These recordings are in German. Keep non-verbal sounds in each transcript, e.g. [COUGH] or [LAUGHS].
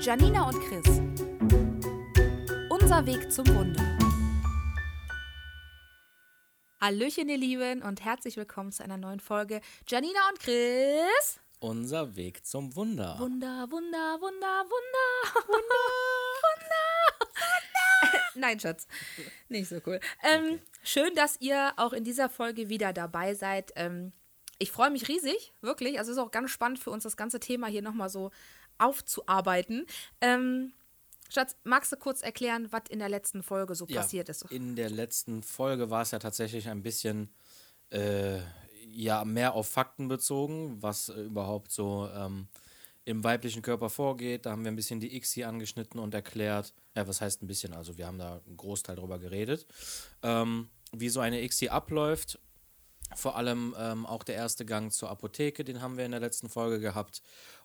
Janina und Chris. Unser Weg zum Wunder. Hallöchen, ihr Lieben, und herzlich willkommen zu einer neuen Folge Janina und Chris. Unser Weg zum Wunder. Wunder, Wunder, Wunder, Wunder. [LAUGHS] Wunder. Wunder. Nein, Schatz. Nicht so cool. Ähm, Okay. Schön, dass ihr auch in dieser Folge wieder dabei seid. Ähm, ich freue mich riesig, wirklich. Also es ist auch ganz spannend für uns, das ganze Thema hier nochmal so aufzuarbeiten. Ähm, Schatz, magst du kurz erklären, was in der letzten Folge so Ja, passiert ist? In der letzten Folge war es ja tatsächlich ein bisschen äh, ja, mehr auf Fakten bezogen, was äh, überhaupt so ähm, im weiblichen Körper vorgeht. Da haben wir ein bisschen die ICSI angeschnitten und erklärt. Ja, was heißt ein bisschen? Also wir haben da einen Großteil drüber geredet. Ähm, wie so eine ICSI abläuft. Vor allem ähm, auch der erste Gang zur Apotheke, den haben wir in der letzten Folge gehabt.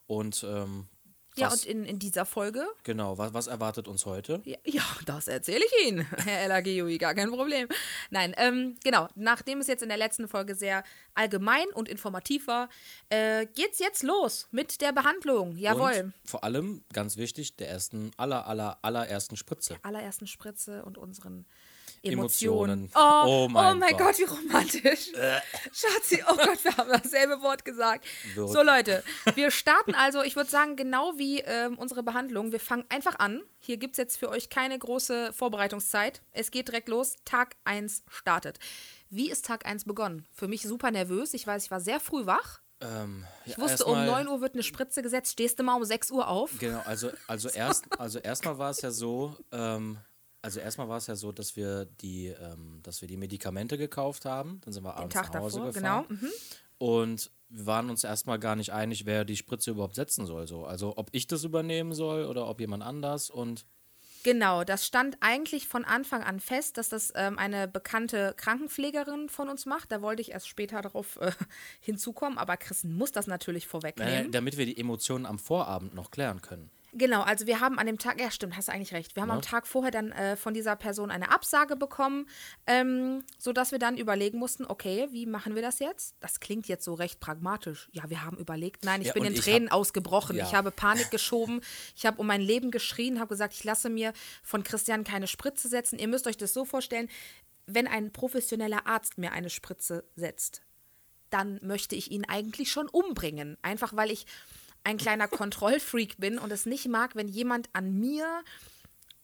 Und ähm, Ja, was, und in, in dieser Folge genau, was, was erwartet uns heute? Ja, ja, das erzähle ich Ihnen, [LAUGHS] Herr LAGUI, gar kein Problem. Nein, ähm, genau, nachdem es jetzt in der letzten Folge sehr allgemein und informativ war, äh, geht's jetzt los mit der Behandlung. Jawohl. Und vor allem, ganz wichtig, der ersten, aller, aller, allerersten Spritze. Allerersten Spritze und unseren Emotionen. Emotionen. Oh, Oh oh mein mein, Gott. Gott. wie romantisch. Schatzi, oh Gott, wir haben dasselbe Wort gesagt. Wirk. So, Leute, wir starten also, ich würde sagen, genau wie ähm, unsere Behandlung. Wir fangen einfach an. Hier gibt es jetzt für euch keine große Vorbereitungszeit. Es geht direkt los. Tag 1 startet. Wie ist Tag 1 begonnen? Für mich super nervös. Ich weiß, ich war sehr früh wach. Ähm, Ich wusste, um 9 Uhr wird eine Spritze gesetzt. Stehst du mal um 6 Uhr auf? Genau, also, also, erst, also erstmal war es ja so, ähm, also erstmal war es ja so, dass wir die, ähm, dass wir die Medikamente gekauft haben. Dann sind wir Den abends Tag nach Hause davor, gefahren. genau. Mhm. Und wir waren uns erstmal gar nicht einig, wer die Spritze überhaupt setzen soll. So. Also ob ich das übernehmen soll oder ob jemand anders. Und Genau, das stand eigentlich von Anfang an fest, dass das ähm, eine bekannte Krankenpflegerin von uns macht. Da wollte ich erst später darauf äh, hinzukommen, aber Christen muss das natürlich äh, vorwegnehmen. damit wir die Emotionen am Vorabend noch klären können. Genau, also wir haben an dem Tag, ja stimmt, hast du eigentlich recht, wir haben Ja. am Tag vorher dann äh, von dieser Person eine Absage bekommen, ähm, sodass wir dann überlegen mussten, okay, wie machen wir das jetzt? Das klingt jetzt so recht pragmatisch. Ja, wir haben überlegt, nein, ich Ja, bin in ich Tränen hab- ausgebrochen, Ja. ich habe Panik geschoben, ich habe um mein Leben geschrien, habe gesagt, ich lasse mir von Christian keine Spritze setzen. Ihr müsst euch das so vorstellen, wenn ein professioneller Arzt mir eine Spritze setzt, dann möchte ich ihn eigentlich schon umbringen. Einfach weil ich ein kleiner Kontrollfreak bin und es nicht mag, wenn jemand an mir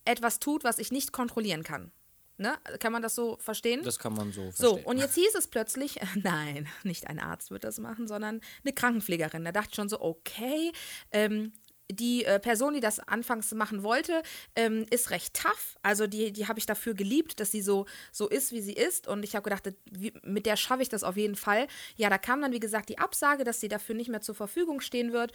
etwas tut, was ich nicht kontrollieren kann. Ne? Kann man das so verstehen? Das kann man so so, verstehen. und jetzt hieß es plötzlich, [LAUGHS] nein, nicht ein Arzt wird das machen, sondern eine Krankenpflegerin. Da dachte ich schon so, okay, ähm, die äh, Person, die das anfangs machen wollte, ähm, ist recht tough. Also die, die habe ich dafür geliebt, dass sie so, so ist, wie sie ist. Und ich habe gedacht, wie, mit der schaffe ich das auf jeden Fall. Ja, da kam dann, wie gesagt, die Absage, dass sie dafür nicht mehr zur Verfügung stehen wird.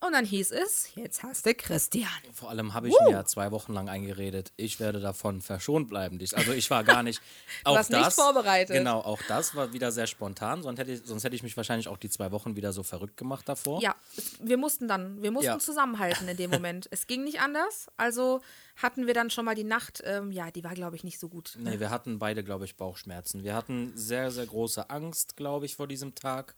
Und dann hieß es, jetzt hast du Christian. Vor allem habe ich mir zwei Wochen lang eingeredet, ich werde davon verschont bleiben. Also ich war gar nicht. [LAUGHS] auch warst nicht das, vorbereitet. Genau, auch das war wieder sehr spontan. Sonst hätte, ich, sonst hätte ich mich wahrscheinlich auch die zwei Wochen wieder so verrückt gemacht davor. Ja, wir mussten dann, wir mussten Ja. zusammenhalten in dem [LAUGHS] Moment. es ging nicht anders. Also hatten wir dann schon mal die Nacht, ähm, ja, die war, glaube ich, nicht so gut. Nee, wir hatten beide, glaube ich, Bauchschmerzen. Wir hatten sehr, sehr große Angst, glaube ich, vor diesem Tag,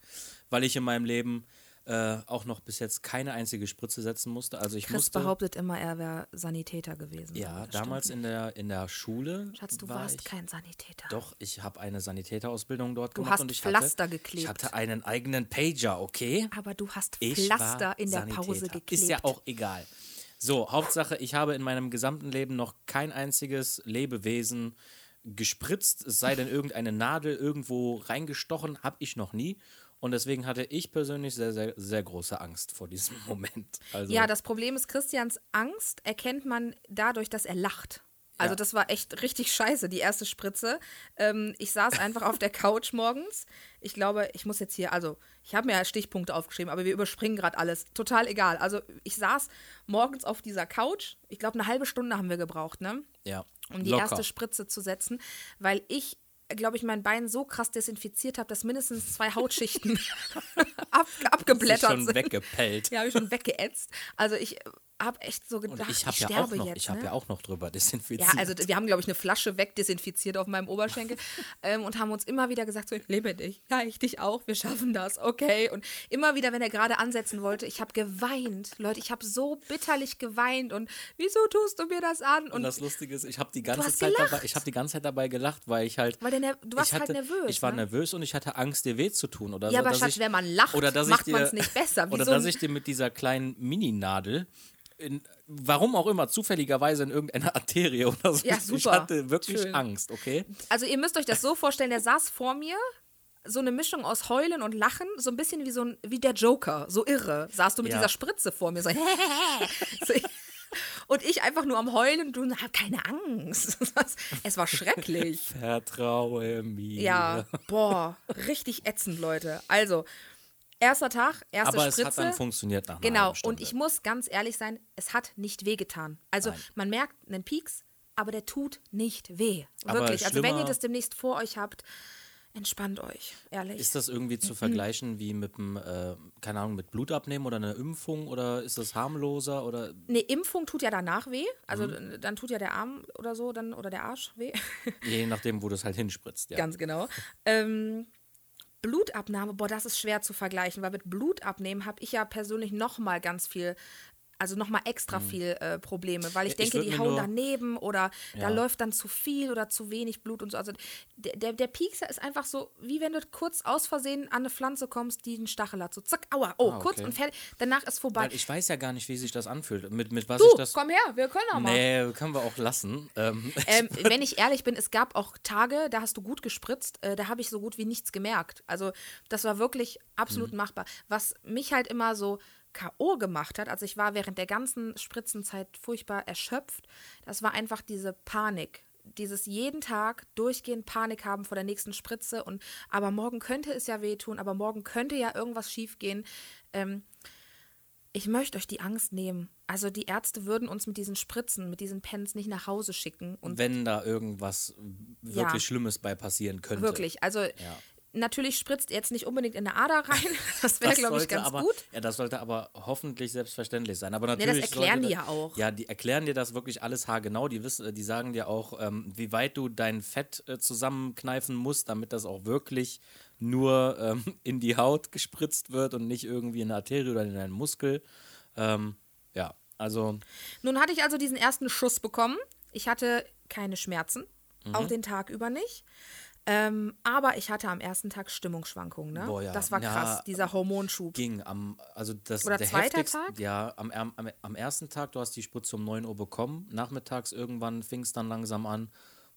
weil ich in meinem Leben äh, auch noch bis jetzt keine einzige Spritze setzen musste. Also ich Chris musste. behauptet immer, er wäre Sanitäter gewesen. Ja, damals in der, in der Schule. Schatz, du war warst ich, kein Sanitäter. Doch, ich habe eine Sanitäterausbildung dort Du gemacht hast und ich Pflaster hatte, geklebt. Ich hatte einen eigenen Pager, okay? Aber du hast Ich Pflaster in der Sanitäter. Pause geklebt. Ist ja auch egal. So, Hauptsache, ich habe in meinem gesamten Leben noch kein einziges Lebewesen gespritzt, es sei denn irgendeine Nadel irgendwo reingestochen, habe ich noch nie. Und deswegen hatte ich persönlich sehr, sehr, sehr große Angst vor diesem [LAUGHS] Moment. Also, Ja, das Problem ist, Christians Angst erkennt man dadurch, dass er lacht. Also Ja. das war echt richtig scheiße, die erste Spritze. Ähm, ich saß einfach auf der Couch morgens. Ich glaube, ich muss jetzt hier, also ich habe mir ja Stichpunkte aufgeschrieben, aber wir überspringen gerade alles. Total egal. Also ich saß morgens auf dieser Couch. Ich glaube, eine halbe Stunde haben wir gebraucht, ne? ja, um die locker. erste Spritze zu setzen, weil ich, glaube ich, mein Bein so krass desinfiziert habe, dass mindestens zwei Hautschichten [LAUGHS] ab, abgeblättert schon sind. weggepellt. Ja, habe ich schon weggeätzt. Also ich habe echt so Und gedacht, ich ich, habe ja, sterbe auch noch, jetzt. ich hab ne? ja auch noch drüber [LAUGHS] Ja, desinfiziert. also wir haben, glaube ich, eine Flasche wegdesinfiziert auf meinem Oberschenkel [LAUGHS] ähm, und haben uns immer wieder gesagt, so, ich lebe dich, ja, ich dich auch, wir schaffen das, okay. Und immer wieder, wenn er gerade ansetzen wollte, ich habe geweint. Leute, ich habe so bitterlich geweint und wieso tust du mir das an? Und Und das Lustige ist, ich habe die ganze Zeit dabei, gelacht. ich habe die ganze Zeit dabei gelacht, weil ich halt Weil der du warst ich hatte, halt nervös, Ich war ne? nervös und ich hatte Angst, dir weh zu tun oder Ja, so. aber Schatz, ich, wenn man lacht, macht ich dir, man's nicht besser, wie Oder so dass ich dir mit dieser kleinen Mini-Nadel in, warum auch immer, zufälligerweise in irgendeiner [LAUGHS] Arterie oder so. Ja, Ich super. hatte wirklich Schön. Angst, okay? Also ihr müsst euch das so vorstellen, der saß vor mir, so eine Mischung aus Heulen und Lachen, so ein bisschen wie so ein, wie der Joker, so irre. Saß du mit Ja. dieser Spritze vor mir, so, [LAUGHS] so und ich einfach nur am Heulen und du, hab keine Angst. [LAUGHS] Es war schrecklich. Vertraue mir. Ja, boah, richtig ätzend, Leute. Also, erster Tag, erste Aber es Spritze. hat dann funktioniert nach einer Genau, und ich muss ganz ehrlich sein, es hat nicht wehgetan. Also Nein. man merkt einen Pieks, aber der tut nicht weh. Aber Wirklich. Also wenn ihr das demnächst vor euch habt, entspannt euch, ehrlich. Ist das irgendwie Mhm. zu vergleichen wie mit einem, äh, keine Ahnung, mit Blutabnehmen oder einer Impfung oder ist das harmloser oder Eine Impfung tut ja danach weh. Also Mhm. dann tut ja der Arm oder so dann oder der Arsch weh. je nachdem, wo du es halt hinspritzt, ja. Ganz genau. Ähm, Blutabnahme, boah, das ist schwer zu vergleichen, weil mit Blutabnehmen habe ich ja persönlich noch mal ganz viel, also noch mal extra viel äh, Probleme, weil ich Mhm. Ja, ich denke, würd die hauen daneben oder da Ja. läuft dann zu viel oder zu wenig Blut und so. Also der, der, der Piekser ist einfach so, wie wenn du kurz aus Versehen an eine Pflanze kommst, die einen Stachel hat. So zack, aua, oh, Ah, kurz okay. und fertig. Danach ist vorbei. Weil ich weiß ja gar nicht, wie sich das anfühlt. Mit, mit was du, ich das. komm her, wir können auch mal. Nee, können wir auch lassen. Ähm, [LAUGHS] Ähm, wenn ich ehrlich bin, es gab auch Tage, da hast du gut gespritzt, äh, da habe ich so gut wie nichts gemerkt. Also das war wirklich absolut Mhm. machbar. Was mich halt immer so K.O. gemacht hat, also ich war während der ganzen Spritzenzeit furchtbar erschöpft, das war einfach diese Panik. Dieses jeden Tag durchgehend Panik haben vor der nächsten Spritze und aber morgen könnte es ja wehtun, aber morgen könnte ja irgendwas schiefgehen. Ähm, ich möchte euch die Angst nehmen. Also die Ärzte würden uns mit diesen Spritzen, mit diesen Pens nicht nach Hause schicken und wenn da irgendwas wirklich Ja. Schlimmes bei passieren könnte. Wirklich, also natürlich spritzt jetzt nicht unbedingt in eine Ader rein. [LAUGHS] Das wäre, Das glaube ich, ganz aber, gut. Ja, das sollte aber hoffentlich selbstverständlich sein. Aber das natürlich erklären sollte die da- ja auch. Ja, die erklären dir das wirklich alles haargenau. Die, wissen, die sagen dir auch, ähm, wie weit du dein Fett äh, zusammenkneifen musst, damit das auch wirklich nur ähm, [LAUGHS] in die Haut gespritzt wird und nicht irgendwie in eine Arterie oder in einen Muskel. Ähm, ja, also Nun hatte ich also diesen ersten Schuss bekommen. Ich hatte keine Schmerzen, Mhm. auch den Tag über nicht. Ähm, aber ich hatte am ersten Tag Stimmungsschwankungen. Ne? Boah, ja. Das war Ja, krass, dieser Hormonschub. ging am, also das Oder der zweiter Tag? Ja, am, am, am- ersten Tag, du hast die Spritze um 9 Uhr bekommen, nachmittags irgendwann fing es dann langsam an,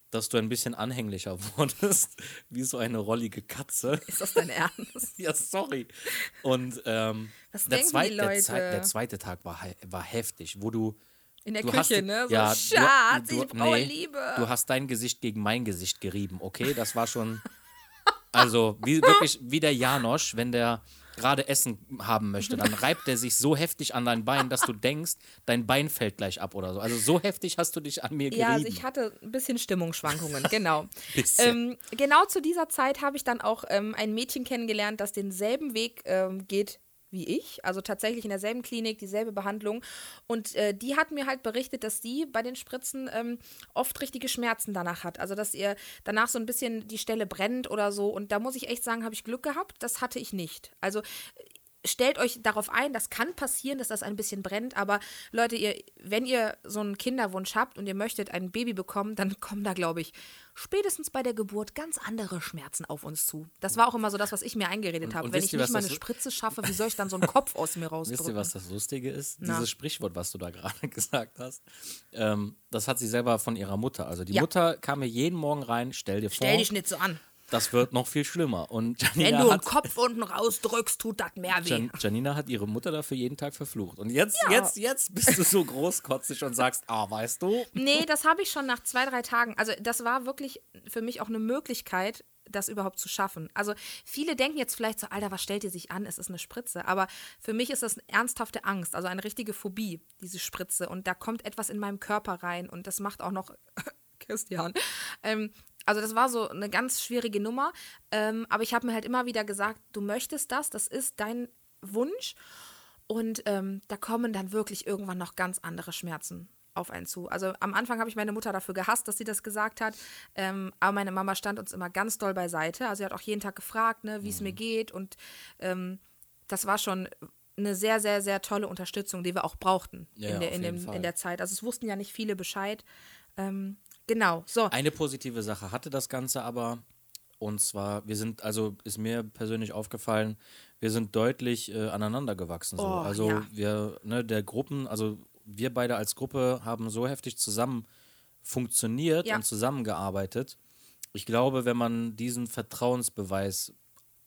dass du ein bisschen anhänglicher [LAUGHS] wurdest, wie so eine rollige Katze. Ist das dein Ernst? [LAUGHS] ja, sorry. Und ähm, der, zweit, der, der zweite Tag war, war heftig, wo du In der du Küche, hast, ne? So, ja, Schatz, du, ich brauche nee, Liebe. Du hast dein Gesicht gegen mein Gesicht gerieben, okay? Das war schon. [LAUGHS] Also, wie wirklich wie der Janosch, wenn der gerade Essen haben möchte, dann reibt er sich so heftig an dein Bein, dass du denkst, dein Bein fällt gleich ab oder so. Also so heftig hast du dich an mir gerieben. Ja, also ich hatte ein bisschen Stimmungsschwankungen, genau. [LAUGHS] Ähm, genau zu dieser Zeit habe ich dann auch ähm, ein Mädchen kennengelernt, das denselben Weg ähm, geht wie ich, also tatsächlich in derselben Klinik, dieselbe Behandlung. Und äh, die hat mir halt berichtet, dass sie bei den Spritzen ähm, oft richtige Schmerzen danach hat. Also dass ihr danach so ein bisschen die Stelle brennt oder so. Und da muss ich echt sagen, habe ich Glück gehabt. Das hatte ich nicht. Also stellt euch darauf ein, das kann passieren, dass das ein bisschen brennt, aber Leute, ihr, wenn ihr so einen Kinderwunsch habt und ihr möchtet ein Baby bekommen, dann kommen da, glaube ich, spätestens bei der Geburt ganz andere Schmerzen auf uns zu. Das war auch immer so das, was ich mir eingeredet habe. Wenn ich ihr, nicht mal eine Spritze schaffe, wie soll ich dann so einen Kopf aus mir rausdrücken? [LAUGHS] Wisst ihr, was das Lustige ist? Na. Dieses Sprichwort, was du da [LAUGHS] gerade gesagt hast, ähm, das hat sie selber von ihrer Mutter. Also die Ja. Mutter kam mir jeden Morgen rein, stell dir vor, Stell dich nicht so an. Das wird noch viel schlimmer. Und Wenn Janina du einen hat, Kopf unten rausdrückst, tut das mehr weh. Jan, Janina hat ihre Mutter dafür jeden Tag verflucht. Und jetzt, Ja. jetzt, jetzt bist du so großkotzig und sagst, ah, weißt du, Nee, das habe ich schon nach zwei, drei Tagen. Also das war wirklich für mich auch eine Möglichkeit, das überhaupt zu schaffen. Also viele denken jetzt vielleicht so, Alter, was stellt ihr sich an? Es ist eine Spritze. Aber für mich ist das eine ernsthafte Angst, also eine richtige Phobie, diese Spritze. Und da kommt etwas in meinem Körper rein und das macht auch noch [LAUGHS] Christian. Ähm, also das war so eine ganz schwierige Nummer. Ähm, aber ich habe mir halt immer wieder gesagt, du möchtest das, das ist dein Wunsch. Und ähm, da kommen dann wirklich irgendwann noch ganz andere Schmerzen auf einen zu. Also am Anfang habe ich meine Mutter dafür gehasst, dass sie das gesagt hat. Ähm, aber meine Mama stand uns immer ganz doll beiseite. Also sie hat auch jeden Tag gefragt, ne, wie es mhm. mir geht. Und ähm, das war schon eine sehr, sehr, sehr tolle Unterstützung, die wir auch brauchten ja, in, der, in, dem, in der Zeit. Also es wussten ja nicht viele Bescheid. Ähm, genau, so. Eine positive Sache hatte das Ganze aber. Und zwar, wir sind, also ist mir persönlich aufgefallen, wir sind deutlich äh, aneinander gewachsen. So. Oh, also ja. wir, ne, der Gruppen, also wir beide als Gruppe haben so heftig zusammen funktioniert ja. und zusammengearbeitet. Ich glaube, wenn man diesen Vertrauensbeweis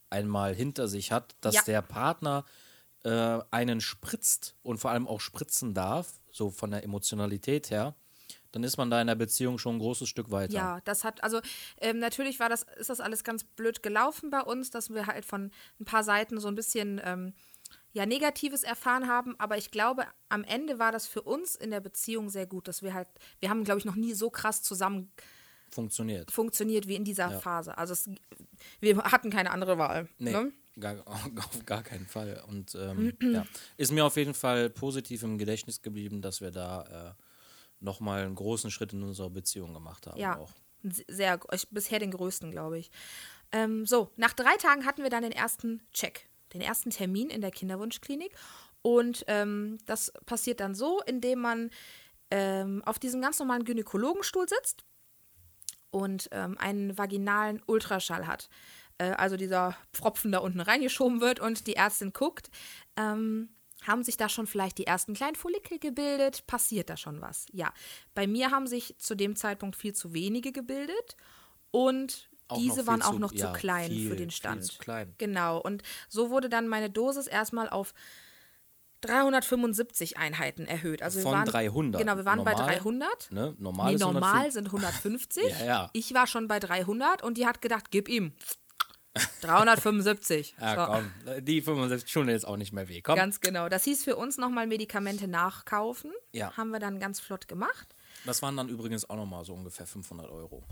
einmal hinter sich hat, dass ja. der Partner äh, einen spritzt und vor allem auch spritzen darf, so von der Emotionalität her, dann ist man da in der Beziehung schon ein großes Stück weiter. Ja, das hat, also ähm, natürlich war das, ist das alles ganz blöd gelaufen bei uns, dass wir halt von ein paar Seiten so ein bisschen ähm, ja, Negatives erfahren haben, aber ich glaube, am Ende war das für uns in der Beziehung sehr gut, dass wir halt, wir haben, glaube ich, noch nie so krass zusammen funktioniert, funktioniert wie in dieser ja. Phase. Also es, wir hatten keine andere Wahl. Nee, ne? gar, [LAUGHS] auf gar keinen Fall. Und ähm, ja, ist mir auf jeden Fall positiv im Gedächtnis geblieben, dass wir da äh, nochmal einen großen Schritt in unserer Beziehung gemacht haben. Ja, auch. sehr, bisher den größten, glaube ich. Ähm, so, nach drei Tagen hatten wir dann den ersten Check den ersten Termin in der Kinderwunschklinik. Und ähm, das passiert dann so, indem man ähm, auf diesem ganz normalen Gynäkologenstuhl sitzt und ähm, einen vaginalen Ultraschall hat. Äh, also dieser Pfropfen da unten reingeschoben wird und die Ärztin guckt, ähm, haben sich da schon vielleicht die ersten kleinen Follikel gebildet? Passiert da schon was? Ja. Bei mir haben sich zu dem Zeitpunkt viel zu wenige gebildet und auch diese waren auch zu, noch ja, zu klein viel, für den Stand. zu klein. Genau. Und so wurde dann meine Dosis erstmal auf 375 Einheiten erhöht. Also Von wir waren, 300. Genau, wir waren normal, bei 300. Ne? Normal, nee, normal sind 150. [LAUGHS] ja, ja. Ich war schon bei 300 und die hat gedacht, gib ihm. 375. ja, so. komm, die 75 Stunden jetzt auch nicht mehr weh. Komm. Ganz genau. Das hieß für uns nochmal Medikamente nachkaufen. Ja. Haben wir dann ganz flott gemacht. Das waren dann übrigens auch nochmal so ungefähr 500 Euro.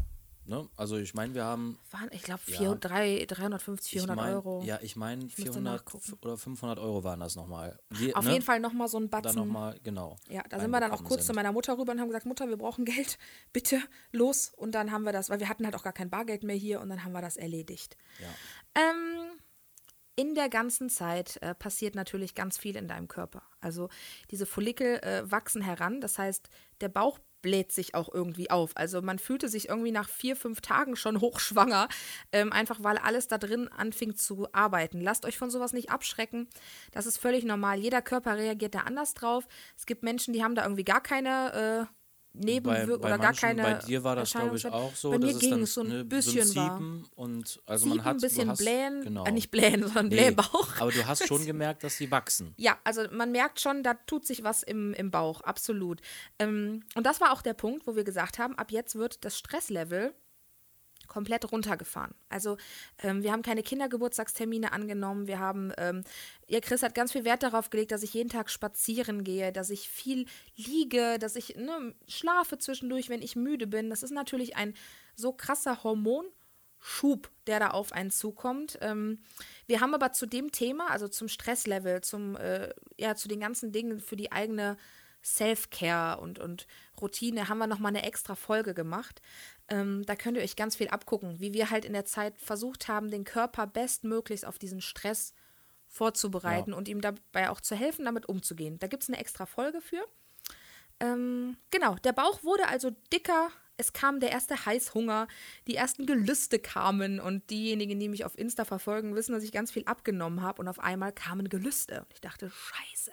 Ne? Also ich meine, wir haben. Waren, ich glaube, ja, 350, 400 ich mein, Euro. Ja, ich meine, 400 oder 500 Euro waren das nochmal. Auf ne? jeden Fall nochmal so ein Batzen. Dann nochmal, genau. Ja, da sind wir dann auch kurz sind. zu meiner Mutter rüber und haben gesagt, Mutter, wir brauchen Geld, [LAUGHS] bitte, los. Und dann haben wir das, weil wir hatten halt auch gar kein Bargeld mehr hier und dann haben wir das erledigt. Ja. Ähm, in der ganzen Zeit äh, passiert natürlich ganz viel in deinem Körper. Also diese Follikel äh, wachsen heran, das heißt, der Bauch bläht sich auch irgendwie auf. Also man fühlte sich irgendwie nach vier, fünf Tagen schon [LAUGHS] hochschwanger, ähm, einfach weil alles da drin anfing zu arbeiten. Lasst euch von sowas nicht abschrecken. Das ist völlig normal. Jeder Körper reagiert da anders drauf. Es gibt Menschen, die haben da irgendwie gar keine äh, Nebenwirkungen oder gar keine. Bei dir war das, glaube ich, auch so. Bei mir ging es so ein ne, bisschen so ein und also man hat ein bisschen hast, blähen, genau. äh, nicht blähen, sondern nee, Blähbauch. Aber du hast schon [LAUGHS] gemerkt, dass sie wachsen. Ja, also man merkt schon, da tut sich was im, im Bauch, absolut. Ähm, und das war auch der Punkt, wo wir gesagt haben, ab jetzt wird das Stresslevel komplett runtergefahren. Also ähm, wir haben keine Kindergeburtstagstermine angenommen. Wir haben, ähm, ja, Chris hat ganz viel Wert darauf gelegt, dass ich jeden Tag spazieren gehe, dass ich viel liege, dass ich ne, schlafe zwischendurch, wenn ich müde bin. Das ist natürlich ein so krasser Hormonschub, der da auf einen zukommt. Ähm, wir haben aber zu dem Thema, also zum Stresslevel, zum, äh, ja, zu den ganzen Dingen für die eigene Self-Care und, und Routine haben wir nochmal eine extra Folge gemacht. Ähm, da könnt ihr euch ganz viel abgucken, wie wir halt in der Zeit versucht haben, den Körper bestmöglichst auf diesen Stress vorzubereiten ja. und ihm dabei auch zu helfen, damit umzugehen. Da gibt es eine extra Folge für. Ähm, genau, der Bauch wurde also dicker. Es kam der erste Heißhunger, die ersten Gelüste kamen und diejenigen, die mich auf Insta verfolgen, wissen, dass ich ganz viel abgenommen habe und auf einmal kamen Gelüste. Und ich dachte, scheiße,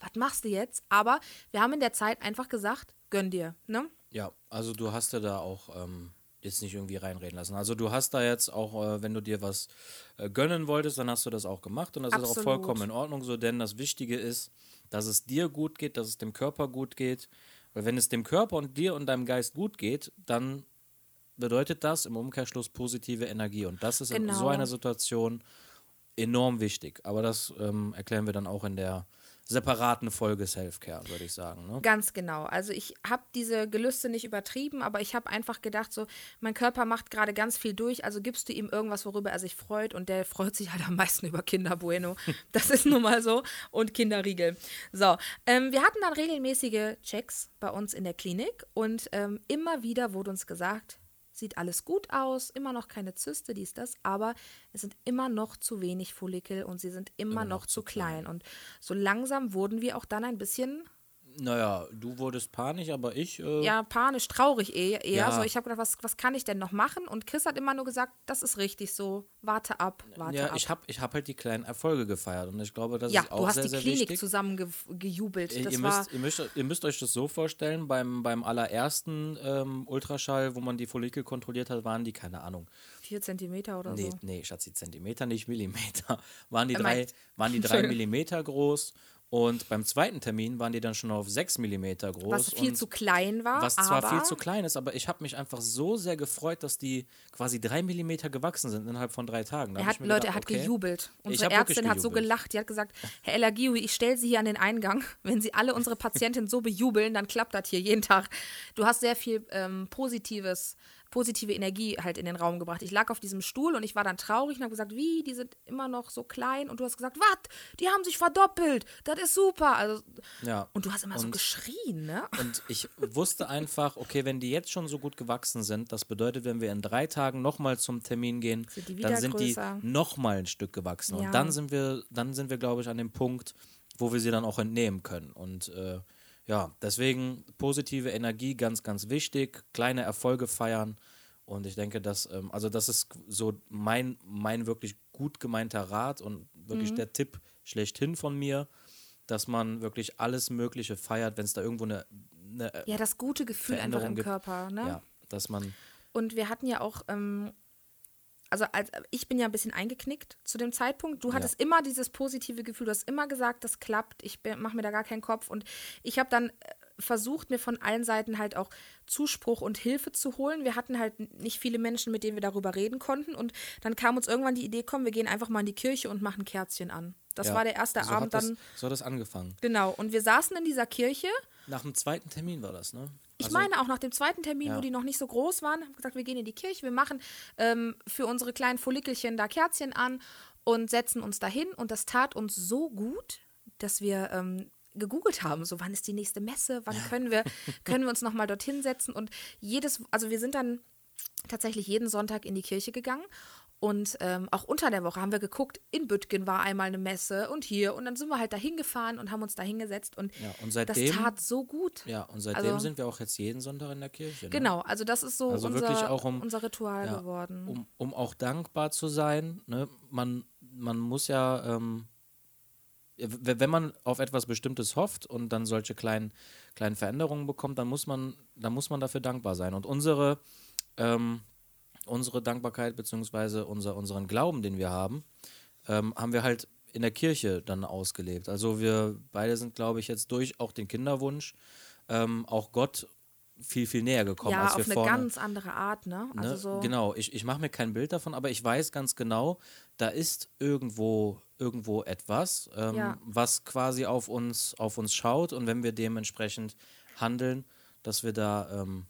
was machst du jetzt? Aber wir haben in der Zeit einfach gesagt, gönn dir, ne? Ja, also du hast ja da auch ähm, jetzt nicht irgendwie reinreden lassen. Also du hast da jetzt auch, äh, wenn du dir was äh, gönnen wolltest, dann hast du das auch gemacht und das Absolut. ist auch vollkommen in Ordnung so, denn das Wichtige ist, dass es dir gut geht, dass es dem Körper gut geht. Weil wenn es dem Körper und dir und deinem Geist gut geht, dann bedeutet das im Umkehrschluss positive Energie. Und das ist genau. in so einer Situation enorm wichtig. Aber das ähm, erklären wir dann auch in der separaten Folge Self-Care, würde ich sagen. Ne? Ganz genau. Also ich habe diese Gelüste nicht übertrieben, aber ich habe einfach gedacht, so, mein Körper macht gerade ganz viel durch, also gibst du ihm irgendwas, worüber er sich freut und der [LAUGHS] freut sich halt am meisten über Kinder Bueno. [LAUGHS] Das ist nun mal so. Und Kinderriegel. So, ähm, wir hatten dann regelmäßige Checks bei uns in der Klinik und ähm, immer wieder wurde uns gesagt, sieht alles gut aus, immer noch keine Zyste, dies, das, aber es sind immer noch zu wenig Follikel und sie sind immer, immer noch, noch, zu klein. klein. Und so langsam wurden wir auch dann ein bisschen naja, du wurdest panisch, aber ich. Äh ja, panisch, traurig eher. eher. Ja. So, ich habe gedacht, was, was kann ich denn noch machen? Und Chris hat immer nur gesagt, das ist richtig so. Warte ab, warte ja, ab. ich habe ich hab halt die kleinen Erfolge gefeiert und ich glaube, das ja, ist auch sehr, sehr wichtig. Ja, du hast die Klinik zusammen ge gejubelt. Das ihr, müsst, ihr, müsst, ihr müsst euch das so vorstellen, beim, beim allerersten ähm, Ultraschall, wo man die Follikel kontrolliert hat, waren die, keine Ahnung. Vier Zentimeter oder nee, so? Nee, Schatzi, Zentimeter, nicht Millimeter. [LAUGHS] Waren die drei, waren die drei Millimeter groß und beim zweiten Termin waren die dann schon auf 6 mm groß. Was viel zu klein war. Was zwar viel zu klein ist, aber ich habe mich einfach so sehr gefreut, dass die quasi 3 mm gewachsen sind innerhalb von drei Tagen. Da er hat, Leute, gedacht, er hat okay, gejubelt. Unsere Ärztin hat so gelacht. Die hat gesagt, Herr Elagiui, ich stelle Sie hier an den Eingang. [LAUGHS] Wenn Sie alle unsere Patientinnen so bejubeln, dann klappt das hier jeden Tag. Du hast sehr viel ähm, Positives positive Energie halt in den Raum gebracht. Ich lag auf diesem Stuhl und ich war dann traurig und habe gesagt, wie, die sind immer noch so klein und du hast gesagt, was, die haben sich verdoppelt, das ist super. Also, ja. Und du hast immer und, so geschrien, ne? Und ich wusste einfach, okay, wenn die jetzt schon so gut gewachsen sind, das bedeutet, wenn wir in drei Tagen nochmal zum Termin gehen, sind dann sind größer. die nochmal ein Stück gewachsen. Ja. Und dann sind wir, dann sind wir, glaube ich, an dem Punkt, wo wir sie dann auch entnehmen können. Und äh, ja, deswegen positive Energie ganz, ganz wichtig, kleine Erfolge feiern. Und ich denke, dass, ähm, also das ist so mein, mein wirklich gut gemeinter Rat und wirklich mhm. der Tipp schlechthin von mir, dass man wirklich alles Mögliche feiert, wenn es da irgendwo eine, eine Ja, das gute Gefühl einfach im gibt. Körper, ne? Ja, dass man. Und wir hatten ja auch ähm, also als, ich bin ja ein bisschen eingeknickt zu dem Zeitpunkt. Du hattest ja. immer dieses positive Gefühl, du hast immer gesagt, das klappt, ich mache mir da gar keinen Kopf. Und ich habe dann äh, versucht, mir von allen Seiten halt auch Zuspruch und Hilfe zu holen. Wir hatten halt nicht viele Menschen, mit denen wir darüber reden konnten. Und dann kam uns irgendwann die Idee, komm, wir gehen einfach mal in die Kirche und machen Kerzchen an. Das ja. war der erste so Abend das, dann. So hat das angefangen. Genau. Und wir saßen in dieser Kirche. Nach dem zweiten Termin war das, ne? Ich also, meine auch nach dem zweiten Termin, ja. wo die noch nicht so groß waren, haben gesagt, wir gehen in die Kirche, wir machen ähm, für unsere kleinen Follikelchen da Kerzchen an und setzen uns dahin. Und das tat uns so gut, dass wir ähm, gegoogelt haben, so wann ist die nächste Messe, wann können wir, [LAUGHS] können wir uns nochmal dorthin setzen. Und jedes, also wir sind dann tatsächlich jeden Sonntag in die Kirche gegangen und ähm, auch unter der Woche haben wir geguckt, in Büttgen war einmal eine Messe und hier. Und dann sind wir halt da hingefahren und haben uns da hingesetzt. Und, ja, und seitdem, das tat so gut. Ja, und seitdem also, sind wir auch jetzt jeden Sonntag in der Kirche. Ne? Genau, also das ist so also unser, um, unser Ritual ja, geworden. Um, um auch dankbar zu sein. Ne? Man, man muss ja, ähm, wenn man auf etwas Bestimmtes hofft und dann solche kleinen, kleinen Veränderungen bekommt, dann muss man, dann muss man dafür dankbar sein. Und unsere ähm, unsere Dankbarkeit bzw. Unser, unseren Glauben, den wir haben, ähm, haben wir halt in der Kirche dann ausgelebt. Also wir beide sind, glaube ich, jetzt durch auch den Kinderwunsch ähm, auch Gott viel, viel näher gekommen. Ja, als auf wir eine vorne, ganz andere Art, ne? Also ne? So genau, ich, ich mache mir kein Bild davon, aber ich weiß ganz genau, da ist irgendwo, irgendwo etwas, ähm, ja. was quasi auf uns, auf uns schaut und wenn wir dementsprechend handeln, dass wir da ähm,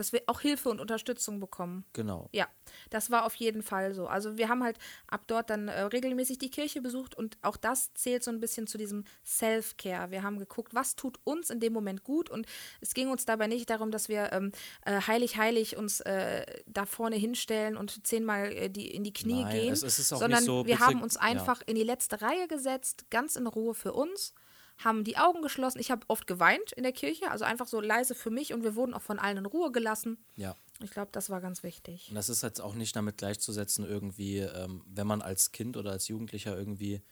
dass wir auch Hilfe und Unterstützung bekommen. Genau. Ja, das war auf jeden Fall so. Also wir haben halt ab dort dann äh, regelmäßig die Kirche besucht und auch das zählt so ein bisschen zu diesem Self-Care. Wir haben geguckt, was tut uns in dem Moment gut und es ging uns dabei nicht darum, dass wir ähm, äh, heilig, heilig uns äh, da vorne hinstellen und zehnmal äh, die, in die Knie Nein, gehen, es, es sondern so wir haben uns einfach ja. in die letzte Reihe gesetzt, ganz in Ruhe für uns haben die Augen geschlossen. Ich habe oft geweint in der Kirche, also einfach so leise für mich und wir wurden auch von allen in Ruhe gelassen. Ja. Ich glaube, das war ganz wichtig. Und das ist jetzt auch nicht damit gleichzusetzen, irgendwie, ähm, wenn man als Kind oder als Jugendlicher irgendwie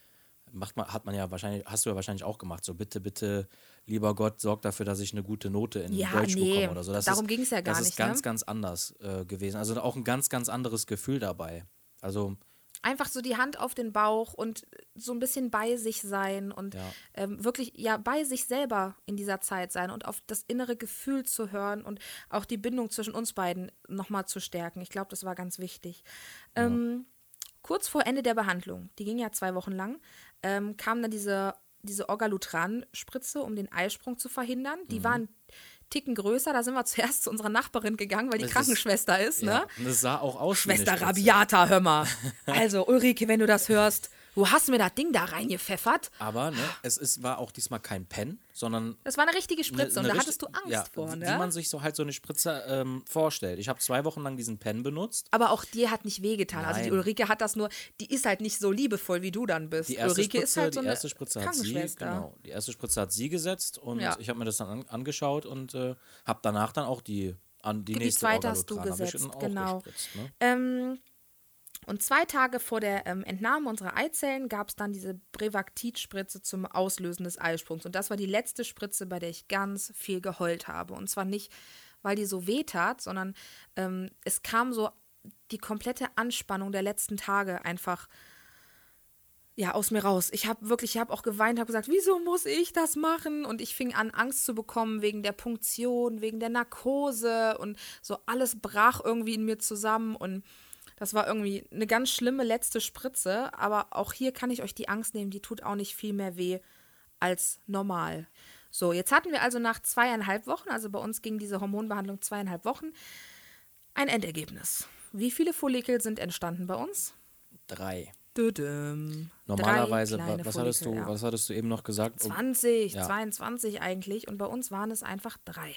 macht man, hat man ja wahrscheinlich, hast du ja wahrscheinlich auch gemacht, so bitte, bitte, lieber Gott, sorg dafür, dass ich eine gute Note in ja, Deutsch nee, bekomme oder so. Das darum ging es ja gar nicht. Das ist ganz, ne? ganz anders äh, gewesen. Also auch ein ganz, ganz anderes Gefühl dabei. Also einfach so die Hand auf den Bauch und so ein bisschen bei sich sein und ja. Ähm, wirklich ja bei sich selber in dieser Zeit sein und auf das innere Gefühl zu hören und auch die Bindung zwischen uns beiden nochmal zu stärken. Ich glaube, das war ganz wichtig. Ja. Ähm, kurz vor Ende der Behandlung, die ging ja zwei Wochen lang, ähm, kam dann diese diese Orgalutran-Spritze, um den Eisprung zu verhindern. Mhm. Die waren Ticken größer. Da sind wir [LAUGHS] zuerst zu unserer Nachbarin gegangen, weil die Das ist- Krankenschwester ist, Ja, ne? und das sah auch aus Schwester. Rabiata, hör mal. [LAUGHS] Also, Ulrike, wenn du das hörst, du hast mir das Ding da reingepfeffert. Aber ne, es ist, war auch diesmal kein Pen, sondern Das war eine richtige Spritze eine und da hattest du Angst ja, vor, Wie ne? man sich so halt so eine Spritze ähm, vorstellt. Ich habe zwei Wochen lang diesen Pen benutzt. Aber auch dir hat nicht wehgetan. Also die Nein. Ulrike hat das nur, die ist halt nicht so liebevoll, wie du dann bist. Die erste Ulrike Spritze, ist halt so die eine erste Spritze hat sie, genau, die erste Spritze hat sie gesetzt und Ja. ich habe mir das dann an, angeschaut und äh, habe danach dann auch die an die, Die nächste zweite hast du gesetzt, genau. gespritzt, ne? Ähm, und zwei Tage vor der ähm, Entnahme unserer Eizellen gab es dann diese Brevactid-Spritze zum Auslösen des Eisprungs. Und das war die letzte Spritze, bei der ich ganz viel geheult habe. Und zwar nicht, weil die so weh tat, sondern ähm, es kam so die komplette Anspannung der letzten Tage einfach ja, aus mir raus. Ich habe wirklich, ich habe auch geweint, habe gesagt, wieso muss ich das machen? Und ich fing an, Angst zu bekommen wegen der Punktion, wegen der Narkose und so alles brach irgendwie in mir zusammen und das war irgendwie eine ganz schlimme letzte Spritze, aber auch hier kann ich euch die Angst nehmen, die tut auch nicht viel mehr weh als normal. So, jetzt hatten wir also nach zweieinhalb Wochen, also bei uns ging diese Hormonbehandlung zweieinhalb Wochen, ein Endergebnis. Wie viele Follikel sind entstanden bei uns? Drei. Dödüm. Normalerweise, was hattest, du, ja. was hattest du eben noch gesagt? Oh, 20, Ja. 22 eigentlich und bei uns waren es einfach drei.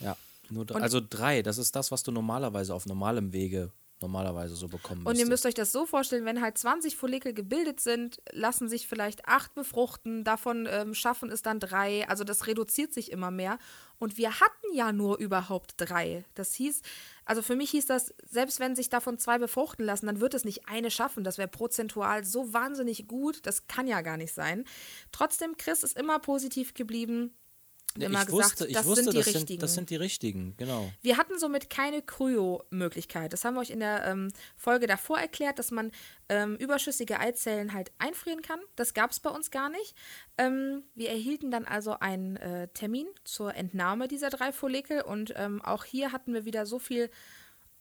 ja, nur drei. Und- also drei, das ist das, was du normalerweise auf normalem Wege normalerweise so bekommen Und ihr müsst euch das so vorstellen, wenn halt 20 Follikel gebildet sind, lassen sich vielleicht acht befruchten, davon ähm, schaffen es dann drei, also das reduziert sich immer mehr. Und wir hatten ja nur überhaupt drei. Das hieß, also für mich hieß das, selbst wenn sich davon zwei befruchten lassen, dann wird es nicht eine schaffen. Das wäre prozentual so wahnsinnig gut, das kann ja gar nicht sein. Trotzdem, Chris ist immer positiv geblieben. Immer ich gesagt, wusste, ich das wusste sind die das, richtigen. sind, das sind die richtigen, genau. Wir hatten somit keine Kryo-Möglichkeit. Das haben wir euch in der ähm, Folge davor erklärt, dass man ähm, überschüssige Eizellen halt einfrieren kann. Das gab es bei uns gar nicht. Ähm, wir erhielten dann also einen äh, Termin zur Entnahme dieser drei Follikel und ähm, auch hier hatten wir wieder so viel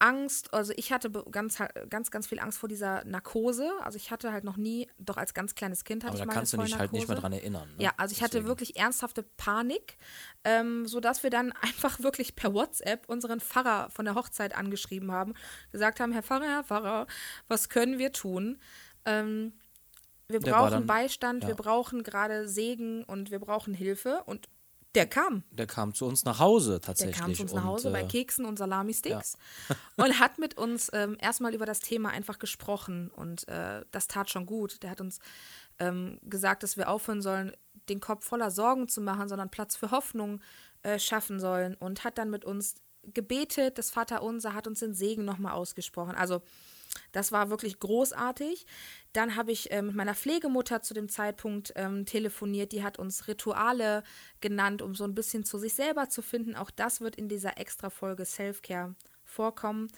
Angst, also ich hatte ganz, ganz, ganz viel Angst vor dieser Narkose. Also ich hatte halt noch nie, doch als ganz kleines Kind hatte Aber ich da mal eine kannst du dich halt nicht mehr dran erinnern. Ne? Ja, also ich hatte Deswegen. wirklich ernsthafte Panik, ähm, sodass wir dann [LAUGHS] einfach wirklich per WhatsApp unseren Pfarrer von der Hochzeit angeschrieben haben, gesagt haben, Herr Pfarrer, Herr Pfarrer, was können wir tun? Ähm, wir brauchen dann- Beistand, ja. wir brauchen gerade Segen und wir brauchen Hilfe. Und der kam. Der kam zu uns nach Hause Der tatsächlich. kam zu uns nach und, Hause bei äh, Keksen und Salami-Sticks [LAUGHS] und hat mit uns ähm, erstmal über das Thema einfach gesprochen. Und äh, das tat schon gut. Der hat uns ähm, gesagt, dass wir aufhören sollen, den Kopf voller Sorgen zu machen, sondern Platz für Hoffnung äh, schaffen sollen. Und hat dann mit uns gebetet. Das Vaterunser hat uns den Segen nochmal ausgesprochen. Also das war wirklich großartig. Dann habe ich äh, mit meiner Pflegemutter zu dem Zeitpunkt ähm, telefoniert. Die hat uns Rituale genannt, um so ein bisschen zu sich selber zu finden. Auch das wird in dieser Extra-Folge Self-Care vorkommen.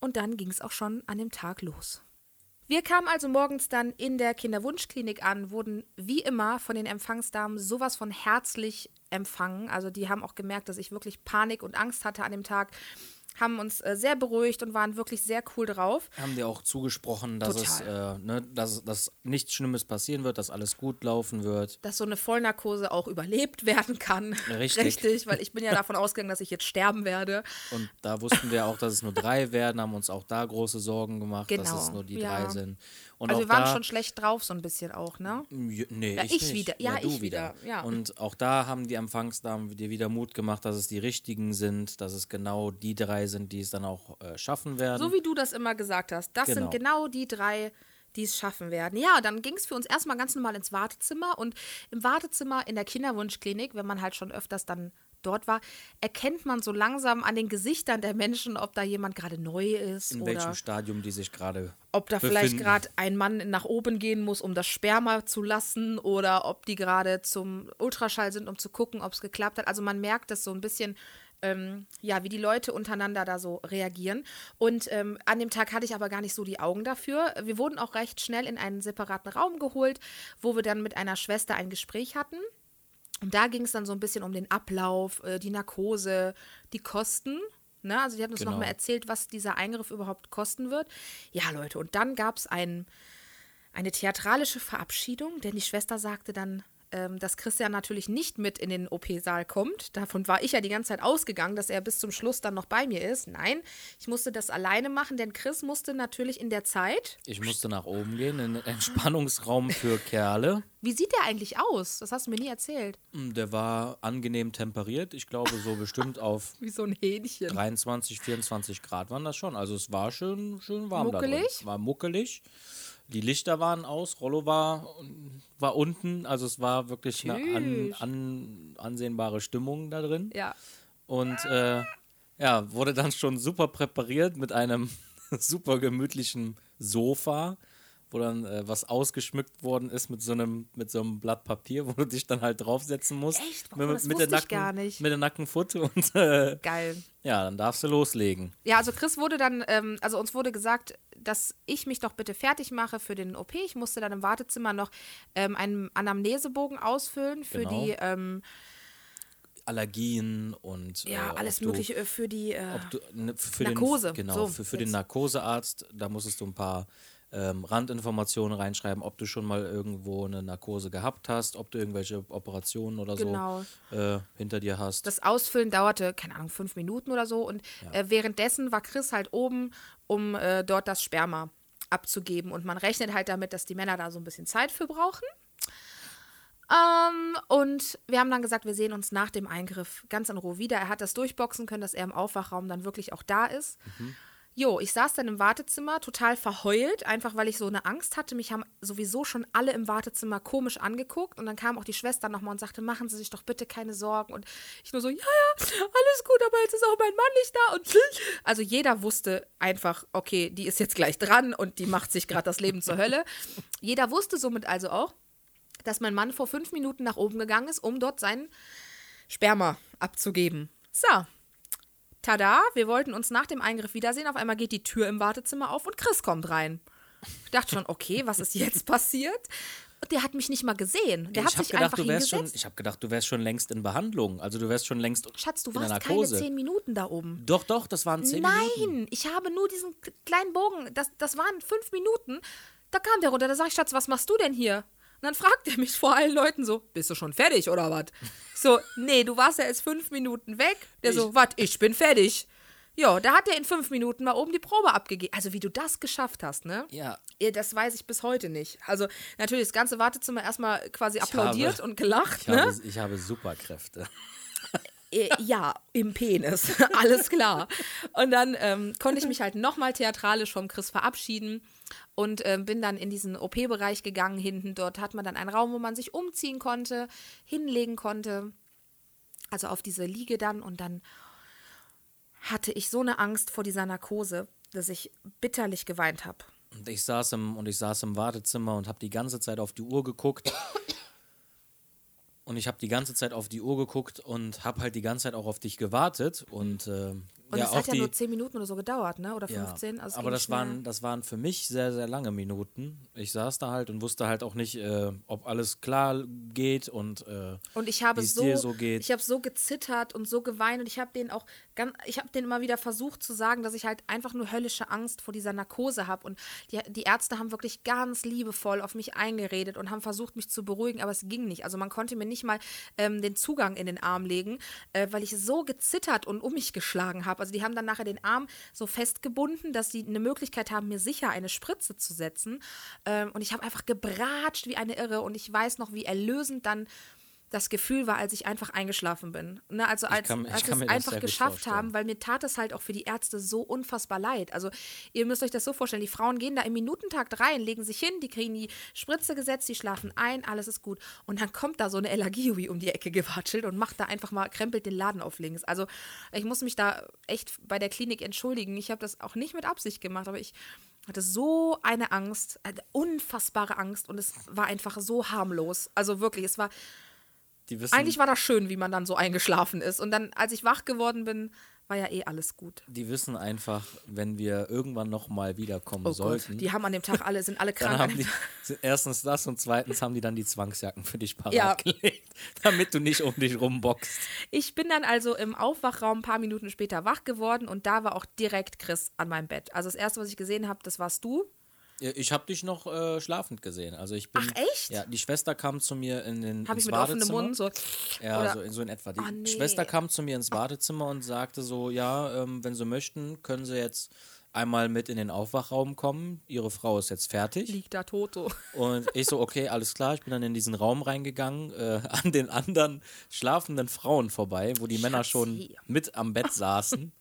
Und dann ging es auch schon an dem Tag los. Wir kamen also morgens dann in der Kinderwunschklinik an, wurden wie immer von den Empfangsdamen sowas von herzlich empfangen. Also die haben auch gemerkt, dass ich wirklich Panik und Angst hatte an dem Tag, haben uns äh, sehr beruhigt und waren wirklich sehr cool drauf. haben dir auch zugesprochen, dass es, äh, ne, dass, dass nichts Schlimmes passieren wird, dass alles gut laufen wird. dass so eine Vollnarkose auch überlebt werden kann. Richtig. [LAUGHS] Richtig, weil ich bin ja davon ausgegangen, dass ich jetzt sterben werde. Und da wussten wir auch, dass es nur drei werden, haben uns auch da große Sorgen gemacht, dass Genau, es nur die ja. drei sind. Und Also wir waren schon schlecht drauf, so ein bisschen auch, ne? Nee, Ja, ich, ich nicht. wieder. Ja, du ich wieder, ja. Und auch da haben die Empfangsdamen dir wieder Mut gemacht, dass es die richtigen sind, dass es genau die drei sind, die es dann auch äh, schaffen werden. So wie du das immer gesagt hast. Das Genau. sind genau die drei, die es schaffen werden. Ja, dann ging es für uns erstmal ganz normal ins Wartezimmer. Und im Wartezimmer in der Kinderwunschklinik, wenn man halt schon öfters dann dort war, erkennt man so langsam an den Gesichtern der Menschen, ob da jemand gerade neu ist in oder welchem Stadium die sich gerade ob da vielleicht befinden. gerade ein Mann nach oben gehen muss, um das Sperma zu lassen oder ob die gerade zum Ultraschall sind, um zu gucken, ob es geklappt hat. Also man merkt das so ein bisschen, ähm, ja, wie die Leute untereinander da so reagieren. Und ähm, an dem Tag hatte ich aber gar nicht so die Augen dafür. Wir wurden auch recht schnell in einen separaten Raum geholt, wo wir dann mit einer Schwester ein Gespräch hatten. Und da ging es dann so ein bisschen um den Ablauf, äh, die Narkose, die Kosten. Ne? Also die hat uns Genau. noch mal erzählt, was dieser Eingriff überhaupt kosten wird. Ja, Leute, und dann gab es ein, eine theatralische Verabschiedung, denn die Schwester sagte dann, ähm, dass Christian natürlich nicht mit in den OP-Saal kommt. Davon war ich ja die ganze Zeit ausgegangen, dass er bis zum Schluss dann noch bei mir ist. Nein, ich musste das alleine machen, denn Chris musste natürlich in der Zeit. Ich musste nach oben gehen, in den Entspannungsraum für Kerle. Wie sieht der eigentlich aus? Das hast du mir nie erzählt. Mm, Der war angenehm temperiert. Ich glaube, so bestimmt auf [LAUGHS] Wie so ein Hähnchen. 23, 24 Grad waren das schon. Also es war schön, schön warm da drin. Muckelig? War muckelig. Die Lichter waren aus, Rollo war, war unten. Also es war wirklich eine an, Tschüss. an, ansehnbare Stimmung da drin. Ja. Und äh, ja, wurde dann schon super präpariert mit einem [LAUGHS] super gemütlichen Sofa, wo dann äh, was ausgeschmückt worden ist mit so einem mit so einem Blatt Papier, [LAUGHS] wo du dich dann halt draufsetzen musst. Echt? Warum? Mit, Das mit der ich gar nicht. Mit der Nackenfoot [LAUGHS] und äh, Geil. ja, dann darfst du loslegen. Ja, also Chris wurde dann, ähm, also uns wurde gesagt, dass ich mich doch bitte fertig mache für den OP. Ich musste dann im Wartezimmer noch ähm, einen Anamnesebogen ausfüllen für Genau. die, ähm, Allergien und ja, äh, alles du- Mögliche äh, für die, äh, du, ne, für Narkose, Den, genau, so, für, für den. Narkosearzt, da musstest du ein paar ähm, Randinformationen reinschreiben, ob du schon mal irgendwo eine Narkose gehabt hast, ob du irgendwelche Operationen oder Genau. so äh, hinter dir hast. das Ausfüllen dauerte, keine Ahnung, fünf Minuten oder so. Und äh, währenddessen war Chris halt oben, um äh, dort das Sperma abzugeben. Und man rechnet halt damit, dass die Männer da so ein bisschen Zeit für brauchen. Ähm, und wir haben dann gesagt, wir sehen uns nach dem Eingriff ganz in Ruhe wieder. Er hat das durchboxen können, dass er im Aufwachraum dann wirklich auch da ist. Jo, ich saß dann im Wartezimmer, total verheult, einfach weil ich so eine Angst hatte. Mich haben sowieso schon alle im Wartezimmer komisch angeguckt. Und dann kam auch die Schwester nochmal und sagte, machen Sie sich doch bitte keine Sorgen. Und ich nur so, ja, ja, alles gut, aber jetzt ist auch mein Mann nicht da. Und [LAUGHS] also jeder wusste einfach, okay, die ist jetzt gleich dran und die macht sich gerade das Leben zur Hölle. Jeder wusste somit also auch, dass mein Mann vor fünf Minuten nach oben gegangen ist, um dort sein Sperma abzugeben. So. Tada, wir wollten uns nach dem Eingriff wiedersehen. Auf einmal geht die Tür im Wartezimmer auf und Chris kommt rein. Ich dachte schon, okay, was ist jetzt passiert? Und der hat mich nicht mal gesehen. Der hat ich habe sich gedacht, einfach du wärst schon, ich habe gedacht, du wärst schon längst in Behandlung. Also du wärst schon längst Schatz, du in warst keine zehn Minuten da oben. Doch, doch, das waren zehn Minuten. Nein, ich habe nur diesen kleinen Bogen. Das, das waren fünf Minuten. Da kam der runter. Da sag ich, Schatz, was machst du denn hier? Und dann fragt er mich vor allen Leuten so, bist du schon fertig oder was? So, nee, du warst ja erst fünf Minuten weg. Der so, was, ich bin fertig. Ja, da hat er in fünf Minuten mal oben die Probe abgegeben. Also wie du das geschafft hast, ne? Ja, Das weiß ich bis heute nicht. Also natürlich das ganze Wartezimmer erstmal quasi habe- applaudiert und gelacht, ich, ne? habe, ich habe Superkräfte. Äh, ja, im Penis. [LAUGHS] Alles klar. Und dann ähm, konnte ich mich halt nochmal theatralisch vom Chris verabschieden und ähm, bin dann in diesen OP-Bereich gegangen. Hinten dort hat man dann einen Raum, wo man sich umziehen konnte, hinlegen konnte. Also auf diese Liege dann. Und dann hatte ich so eine Angst vor dieser Narkose, dass ich bitterlich geweint habe. Und ich saß im, und ich saß im Wartezimmer und habe die ganze Zeit auf die Uhr geguckt. Und ich habe die ganze Zeit auf die Uhr geguckt und habe halt die ganze Zeit auch auf dich gewartet. Und, äh, Und ja, es auch hat ja die, nur 10 Minuten oder so gedauert, ne? Oder ja, 15. Also es aber das schnell. waren, das waren für mich sehr, sehr lange Minuten. Ich saß da halt und wusste halt auch nicht, äh, ob alles klar geht und äh, Und ich habe so, dir so geht. ich habe so gezittert und so geweint und ich habe den auch ganz, ich habe den immer wieder versucht zu sagen, dass ich halt einfach nur höllische Angst vor dieser Narkose habe und die, die Ärzte haben wirklich ganz liebevoll auf mich eingeredet und haben versucht, mich zu beruhigen, aber es ging nicht. Also man konnte mir nicht mal ähm, den Zugang in den Arm legen, äh, weil ich so gezittert und um mich geschlagen habe. Also die haben dann nachher den Arm so festgebunden, dass sie eine Möglichkeit haben, mir sicher eine Spritze zu setzen. Ähm, und ich habe einfach gebratscht wie eine Irre und ich weiß noch, wie erlösend dann das Gefühl war, als ich einfach eingeschlafen bin. Ne, also als, kann- ich als wir es einfach geschafft haben, weil mir tat es halt auch für die Ärzte so unfassbar leid. Also ihr müsst euch das so vorstellen, die Frauen gehen da im Minutentakt rein, legen sich hin, die kriegen die Spritze gesetzt, die schlafen ein, alles ist gut. Und dann kommt da so eine Ella Giui um die Ecke gewatschelt und macht da einfach mal, krempelt den Laden auf links. Also ich muss mich da echt bei der Klinik entschuldigen. Ich habe das auch nicht mit Absicht gemacht, aber ich hatte so eine Angst, eine unfassbare Angst und es war einfach so harmlos. Also wirklich, es war die wissen, eigentlich war das schön, wie man dann so eingeschlafen ist. Und dann, als ich wach geworden bin, war ja eh alles gut. die wissen einfach, wenn wir irgendwann noch mal wiederkommen Oh sollten, Gott, die haben an dem Tag alle, sind alle [LAUGHS] dann krank. haben die [LAUGHS] erstens das und zweitens haben die dann die Zwangsjacken für dich parat Ja. gelegt, [LAUGHS] damit du nicht um dich rumboxst. Ich bin dann also im Aufwachraum ein paar Minuten später wach geworden und da war auch direkt Chris an meinem Bett. Also das erste, was ich gesehen habe, das warst du. Ich habe dich noch äh, schlafend gesehen. Also ich bin, Ach, echt? Ja, die Schwester kam zu mir in den Habe ins ich mit offenem. Mund so. Ja, Oder- so, in, so in etwa. Die Ah, nee. Schwester kam zu mir ins Badezimmer und sagte so, ja, ähm, wenn Sie möchten, können Sie jetzt einmal mit in den Aufwachraum kommen. Ihre Frau ist jetzt fertig. Liegt da Toto. Und ich so, okay, alles klar. Ich bin dann in diesen Raum reingegangen, äh, an den anderen schlafenden Frauen vorbei, wo die Männer schon Schatzi. mit am Bett saßen.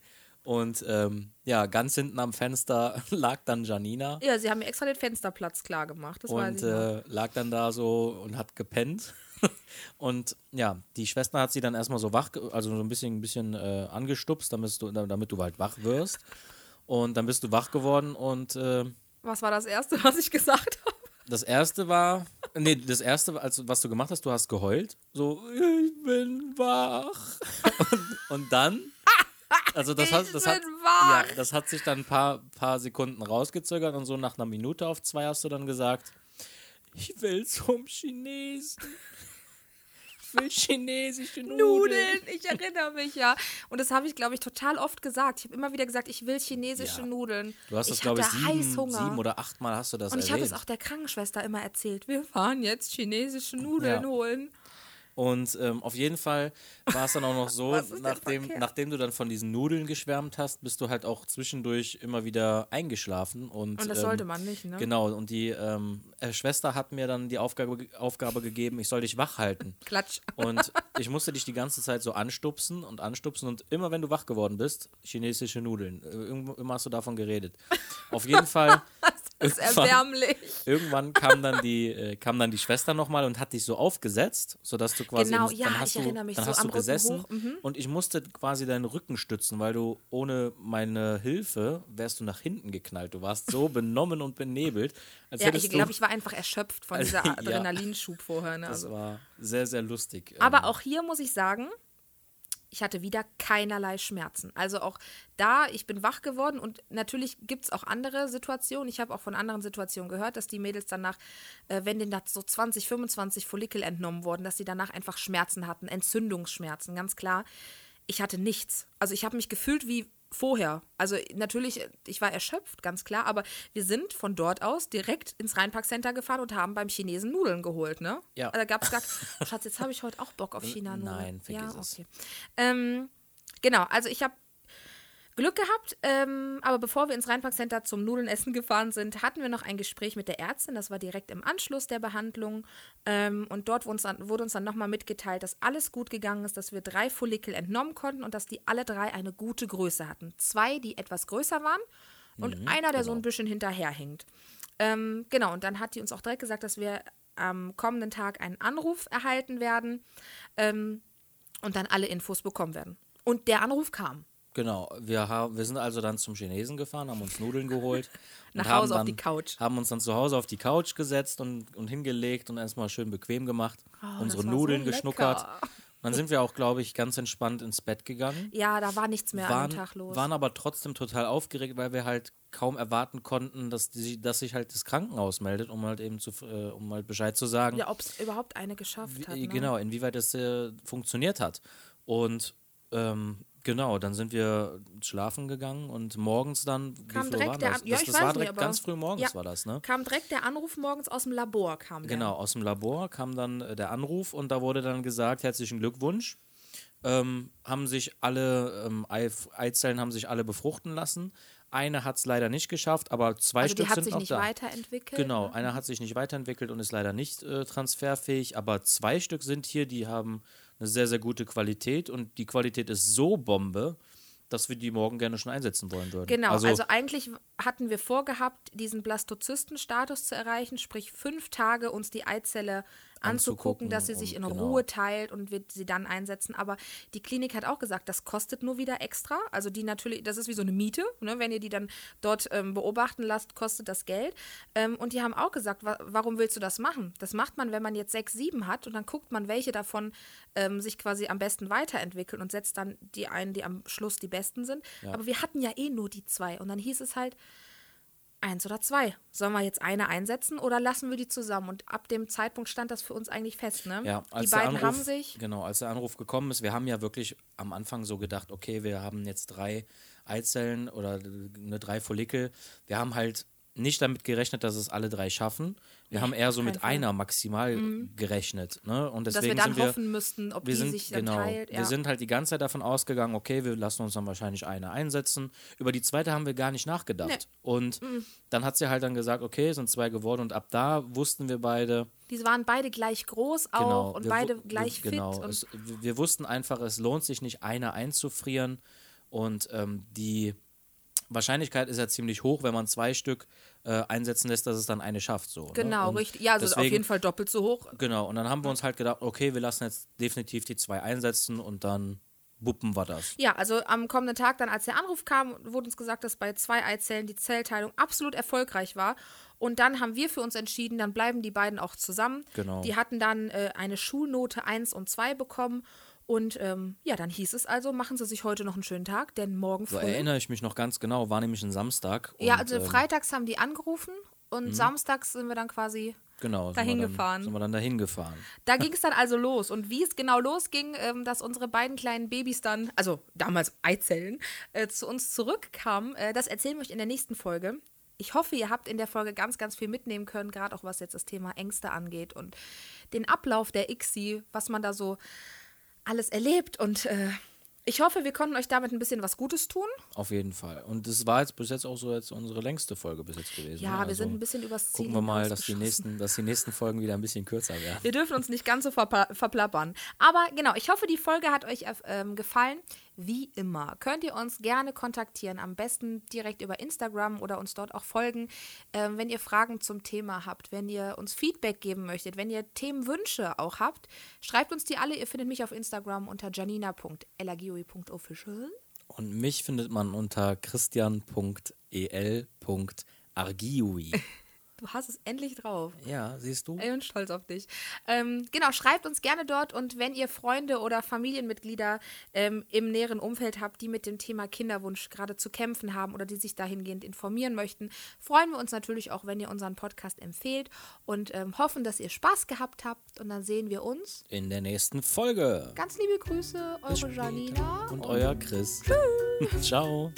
Und ähm, ja, ganz hinten am Fenster [LAUGHS] lag dann Janina Ja, sie haben mir extra den Fensterplatz klar gemacht. Das und äh, lag dann da so und hat gepennt. [LAUGHS] und ja, die Schwester hat sie dann erstmal so wach, also so ein bisschen, ein bisschen äh, angestupst, damit du, damit du halt wach wirst. Und dann bist du wach geworden und äh, Was war das Erste, [LAUGHS] was ich gesagt habe? das erste war, nee, das erste, als, was du gemacht hast, du hast geheult. So, ich bin wach. Und, und dann, also das hat, Ich das hat, ja, das hat sich dann ein paar, paar Sekunden rausgezögert und so nach einer Minute auf zwei hast du dann gesagt, ich will zum Chinesen. Ich will chinesische Nudeln. Nudeln, ich erinnere mich ja. Und das habe ich, glaube ich, total oft gesagt. Ich habe immer wieder gesagt, ich will chinesische Ja. Nudeln. Du hast das, ich glaube ich, hatte sieben, Heißhunger. sieben oder achtmal hast du das Und ich habe es auch der Krankenschwester immer erzählt. Wir fahren jetzt chinesische Nudeln Ja. holen. Und ähm, auf jeden Fall war es dann auch noch so, [LAUGHS] nachdem, nachdem du dann von diesen Nudeln geschwärmt hast, bist du halt auch zwischendurch immer wieder eingeschlafen. Und, Und das ähm, sollte man nicht, ne? Genau, und die ähm, äh, Schwester hat mir dann die Aufgabe, Aufgabe gegeben, ich soll dich wach halten. [LAUGHS] Klatsch. Und ich musste dich die ganze Zeit so anstupsen und anstupsen und immer wenn du wach geworden bist, chinesische Nudeln. Äh, immer hast du davon geredet. Auf jeden Fall. [LAUGHS] Das ist erbärmlich. Irgendwann kam dann die, äh, kam dann die Schwester nochmal und hat dich so aufgesetzt, sodass du quasi, Genau, ja, dann hast ich du, erinnere mich, dann so hast du gesessen hoch, mhm. und ich musste quasi deinen Rücken stützen, weil du ohne meine Hilfe wärst du nach hinten geknallt. Du warst so benommen und benebelt, Ja, ich glaube, ich war einfach erschöpft von [LAUGHS] dieser Ja. Adrenalinschub vorher. Ne? das Also. war sehr, sehr lustig. Aber Ähm, auch hier muss ich sagen, ich hatte wieder keinerlei Schmerzen. Also auch da, ich bin wach geworden und natürlich gibt es auch andere Situationen. Ich habe auch von anderen Situationen gehört, dass die Mädels danach, äh, wenn denen da so 20, 25 Follikel entnommen wurden, dass sie danach einfach Schmerzen hatten, Entzündungsschmerzen, ganz klar. Ich hatte nichts. Also ich habe mich gefühlt wie vorher. Also natürlich, ich war erschöpft, ganz klar, aber wir sind von dort aus direkt ins Rheinpark-Center gefahren und haben beim Chinesen Nudeln geholt, ne? Ja. Da gab es gar [LAUGHS] Schatz, jetzt habe ich heute auch Bock auf China-Nudeln. nein, vergiss ja, es. okay. Ähm, genau, also ich habe Glück gehabt, ähm, aber bevor wir ins Rheinpark-Center zum Nudelnessen gefahren sind, hatten wir noch ein Gespräch mit der Ärztin. Das war direkt im Anschluss der Behandlung. Ähm, und dort wurde uns dann, wurde uns dann nochmal mitgeteilt, dass alles gut gegangen ist, dass wir drei Follikel entnommen konnten und dass die alle drei eine gute Größe hatten. Zwei, die etwas größer waren und Mhm, einer, der so genau. ein bisschen hinterherhinkt. Ähm, genau, und dann hat die uns auch direkt gesagt, dass wir am kommenden Tag einen Anruf erhalten werden ähm, und dann alle Infos bekommen werden. Und der Anruf kam. Genau, wir, haben, wir sind also dann zum Chinesen gefahren, haben uns Nudeln geholt. [LAUGHS] und Nach haben Hause auf dann, die Couch. Haben uns dann zu Hause auf die Couch gesetzt und, und hingelegt und erstmal schön bequem gemacht. Oh, unsere so Nudeln lecker. geschnuckert. [LAUGHS] Dann sind wir auch, glaube ich, ganz entspannt ins Bett gegangen. Ja, da war nichts mehr Waren, dem Tag los. waren aber trotzdem total aufgeregt, weil wir halt kaum erwarten konnten, dass, die, dass sich halt das Krankenhaus meldet, um halt eben zu, äh, um halt Bescheid zu sagen, ja, ob es überhaupt eine geschafft hat. wie, Ne? genau, inwieweit das äh, funktioniert hat. Und ähm, genau, dann sind wir schlafen gegangen und morgens dann, Kam direkt war der das? Ja, das, ich das weiß war nicht, direkt aber- ganz früh morgens Ja. war das, ne? Kam direkt der Anruf morgens aus dem Labor, kam der. Genau, aus dem Labor kam dann äh, der Anruf und da wurde dann gesagt, herzlichen Glückwunsch. Ähm, haben sich alle ähm, Ei Eizellen haben sich alle befruchten lassen. Eine hat es leider nicht geschafft, aber zwei Also Stück die hat sind sich noch nicht da. weiterentwickelt. Genau, ne? einer hat sich nicht weiterentwickelt und ist leider nicht äh, transferfähig, aber zwei Stück sind hier, die haben eine sehr, sehr gute Qualität und die Qualität ist so Bombe, dass wir die morgen gerne schon einsetzen wollen würden. Genau, also, also, eigentlich hatten wir vorgehabt, diesen Blastozystenstatus zu erreichen, sprich fünf Tage uns die Eizelle anzugucken, dass sie sich in genau. Ruhe teilt und wir sie dann einsetzen. Aber die Klinik hat auch gesagt, das kostet nur wieder extra. Also die natürlich, das ist wie so eine Miete. Ne? Wenn ihr die dann dort ähm, beobachten lasst, kostet das Geld. Ähm, und die haben auch gesagt, wa warum willst du das machen? Das macht man, wenn man jetzt sechs, sieben hat und dann guckt man, welche davon ähm, sich quasi am besten weiterentwickeln und setzt dann die ein, die am Schluss die besten sind. Aber wir hatten ja eh nur die zwei. Und dann hieß es halt, eins oder zwei. Sollen wir jetzt eine einsetzen oder lassen wir die zusammen? Und ab dem Zeitpunkt stand das für uns eigentlich fest, ne? ja, als die beiden Anruf, haben sich. Genau, als der Anruf gekommen ist, wir haben ja wirklich am Anfang so gedacht, okay, wir haben jetzt drei Eizellen oder eine drei Follikel. Wir haben halt nicht damit gerechnet, dass es alle drei schaffen. Wir haben eher so mit Fall. einer maximal gerechnet. Ne? Und Dass deswegen wir dann sind wir, hoffen müssten, ob wir die sind, sich genau, teilt. wir Ja. sind halt die ganze Zeit davon ausgegangen, okay, wir lassen uns dann wahrscheinlich eine einsetzen. Über die zweite haben wir gar nicht nachgedacht. Nee. Mhm. Und dann hat sie halt dann gesagt, okay, es sind zwei geworden. Und ab da wussten wir beide, Die waren beide gleich groß auch genau, und wir beide gleich wir, fit. Genau, und es, wir wir wussten einfach, es lohnt sich nicht, eine einzufrieren. Und ähm, die Wahrscheinlichkeit ist ja ziemlich hoch, wenn man zwei Stück äh, einsetzen lässt, dass es dann eine schafft. So, genau, ne? Richtig. Ja, also auf deswegen- jeden Fall doppelt so hoch. Genau, und dann haben wir uns halt gedacht, okay, wir lassen jetzt definitiv die zwei einsetzen und dann buppen wir das. Ja, also am kommenden Tag, dann als der Anruf kam, wurde uns gesagt, dass bei zwei Eizellen die Zellteilung absolut erfolgreich war. Und dann haben wir für uns entschieden, dann bleiben die beiden auch zusammen. Genau. Die hatten dann äh, eine Schulnote 1 und 2 bekommen. Und ähm, ja, dann hieß es also, machen Sie sich heute noch einen schönen Tag, denn morgen So früh. erinnere ich mich noch ganz genau, war nämlich ein Samstag. ja, und, also ähm, Mhm. freitags haben die angerufen und samstags sind wir dann quasi genau, sind dahin wir dann, gefahren. Sind wir dann dahin gefahren. Da ging es dann also los. Und wie es genau losging, ähm, dass unsere beiden kleinen Babys dann, also damals Eizellen, äh, zu uns zurückkamen, äh, das erzählen wir euch in der nächsten Folge. Ich hoffe, ihr habt in der Folge ganz, ganz viel mitnehmen können, gerade auch was jetzt das Thema Ängste angeht und den Ablauf der ICSI, was man da so alles erlebt. Und äh, ich hoffe, wir konnten euch damit ein bisschen was Gutes tun. Auf jeden Fall. Und das war jetzt bis jetzt auch so jetzt unsere längste Folge bis jetzt gewesen. Ja, ne? wir Also sind ein bisschen übers Ziel Gucken wir mal, dass die, nächsten, dass die nächsten Folgen wieder ein bisschen kürzer werden. Wir dürfen uns nicht ganz so verpla verplappern. Aber genau, ich hoffe, die Folge hat euch ähm, gefallen. Wie immer könnt ihr uns gerne kontaktieren, am besten direkt über Instagram oder uns dort auch folgen, ähm, wenn ihr Fragen zum Thema habt, wenn ihr uns Feedback geben möchtet, wenn ihr Themenwünsche auch habt. Schreibt uns die alle. Ihr findet mich auf Instagram unter janina.elagioi.official. Und mich findet man unter christian.el.argiui. [LAUGHS] Du hast es endlich drauf. Ja, siehst du? Ich bin stolz auf dich. Ähm, genau, schreibt uns gerne dort und wenn ihr Freunde oder Familienmitglieder ähm, im näheren Umfeld habt, die mit dem Thema Kinderwunsch gerade zu kämpfen haben oder die sich dahingehend informieren möchten, freuen wir uns natürlich auch, wenn ihr unseren Podcast empfehlt und ähm, hoffen, dass ihr Spaß gehabt habt und dann sehen wir uns. In der nächsten Folge. Ganz liebe Grüße, eure. Janina Und euer Chris. [LAUGHS] Ciao.